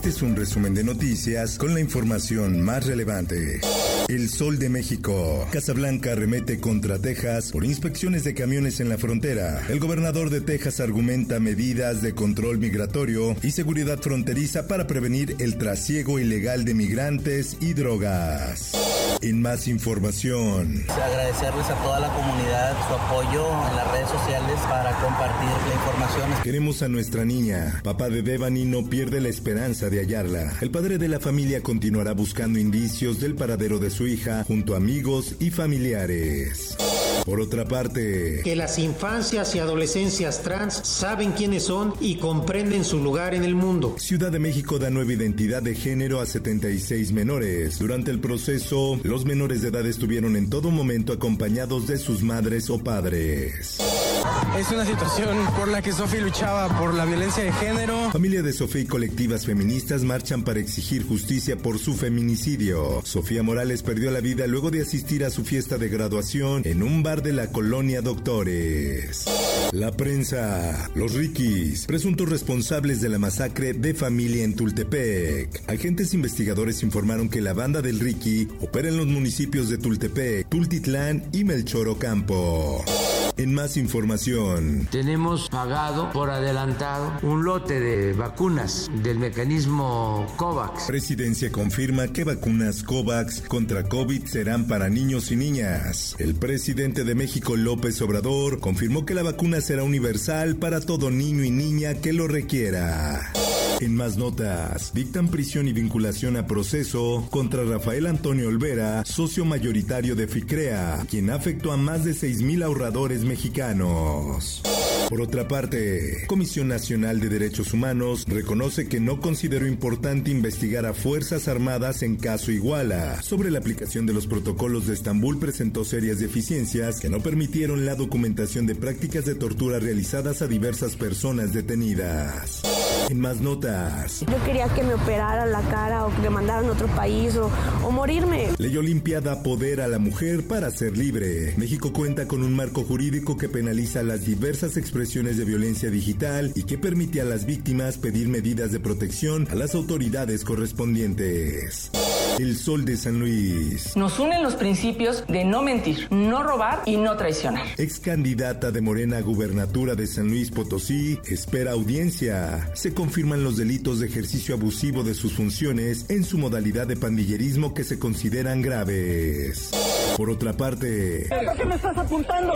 Este es un resumen de noticias con la información más relevante. El Sol de México. Casablanca remete contra Texas por inspecciones de camiones en la frontera. El gobernador de Texas argumenta medidas de control migratorio y seguridad fronteriza para prevenir el trasiego ilegal de migrantes y drogas. En más información. Agradecerles a toda la comunidad su apoyo en las redes sociales para compartir la información. Queremos a nuestra niña. Papá de Devani no pierde la esperanza de hallarla. El padre de la familia continuará buscando indicios del paradero de su hija junto a amigos y familiares. Por otra parte, que las infancias y adolescencias trans saben quiénes son y comprenden su lugar en el mundo. Ciudad de México da nueva identidad de género a 76 menores. Durante el proceso, los menores de edad estuvieron en todo momento acompañados de sus madres o padres. Es una situación por la que Sofía luchaba por la violencia de género. Familia de Sofía y colectivas feministas marchan para exigir justicia por su feminicidio. Sofía Morales perdió la vida luego de asistir a su fiesta de graduación en un bar de la colonia Doctores. La prensa, los Rikis, presuntos responsables de la masacre de familia en Tultepec. Agentes investigadores informaron que la banda del Ricky opera en los municipios de Tultepec, Tultitlán y Melchor Ocampo. En más información. Tenemos pagado por adelantado un lote de vacunas del mecanismo COVAX. Presidencia confirma que vacunas COVAX contra COVID serán para niños y niñas. El presidente de México, López Obrador, confirmó que la vacuna será universal para todo niño y niña que lo requiera. En más notas, dictan prisión y vinculación a proceso contra Rafael Antonio Olvera, socio mayoritario de FICREA, quien afectó a más de 6.000 ahorradores mexicanos. Por otra parte, Comisión Nacional de Derechos Humanos reconoce que no consideró importante investigar a Fuerzas Armadas en caso Iguala. Sobre la aplicación de los protocolos de Estambul presentó serias deficiencias que no permitieron la documentación de prácticas de tortura realizadas a diversas personas detenidas. En más notas. Yo quería que me operara la cara o que me mandaran a otro país o, o morirme. Ley Olimpia da poder a la mujer para ser libre. México cuenta con un marco jurídico que penaliza las diversas expresiones de violencia digital y que permite a las víctimas pedir medidas de protección a las autoridades correspondientes. El Sol de San Luis. Nos unen los principios de no mentir, no robar y no traicionar. Ex candidata de Morena a gubernatura de San Luis Potosí espera audiencia. Se confirman los delitos de ejercicio abusivo de sus funciones en su modalidad de pandillerismo que se consideran graves. Por otra parte, ¿por qué me estás apuntando?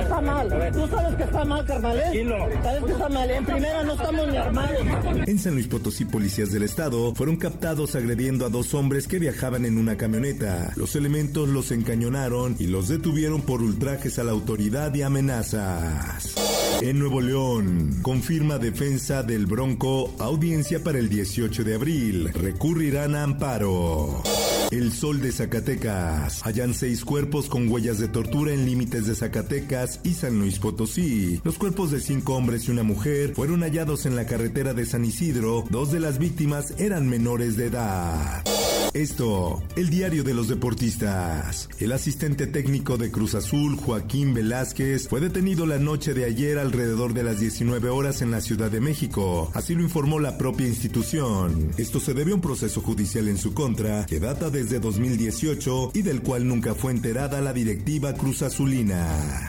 Está mal. Tú sabes que está mal, carnal. ¿eh? Sabes que está mal. En primera no estamos ni armados. En San Luis Potosí, policías del estado fueron captados agrediendo dos hombres que viajaban en una camioneta. Los elementos los encañonaron y los detuvieron por ultrajes a la autoridad y amenazas. En Nuevo León, confirma defensa del Bronco audiencia para el 18 de abril. Recurrirán a amparo. El Sol de Zacatecas. Hallan seis cuerpos con huellas de tortura en límites de Zacatecas y San Luis Potosí. Los cuerpos de cinco hombres y una mujer fueron hallados en la carretera de San Isidro. Dos de las víctimas eran menores de edad. Esto, el diario de los deportistas. El asistente técnico de Cruz Azul, Joaquín Velázquez, fue detenido la noche de ayer alrededor de las 19 horas en la Ciudad de México. Así lo informó la propia institución. Esto se debe a un proceso judicial en su contra que data desde 2018 y del cual nunca fue enterada la directiva Cruz Azulina.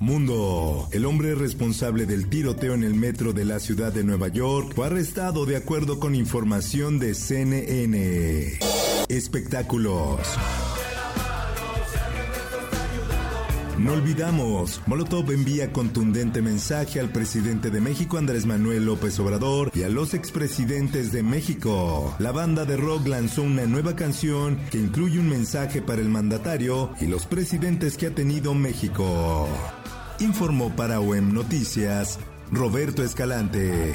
Mundo. El hombre responsable del tiroteo en el metro de la ciudad de Nueva York fue arrestado de acuerdo con información de CNN. Espectáculos. No olvidamos, Molotov envía contundente mensaje al presidente de México Andrés Manuel López Obrador y a los expresidentes de México. La banda de rock lanzó una nueva canción que incluye un mensaje para el mandatario y los presidentes que ha tenido México. Informó para OEM Noticias Roberto Escalante.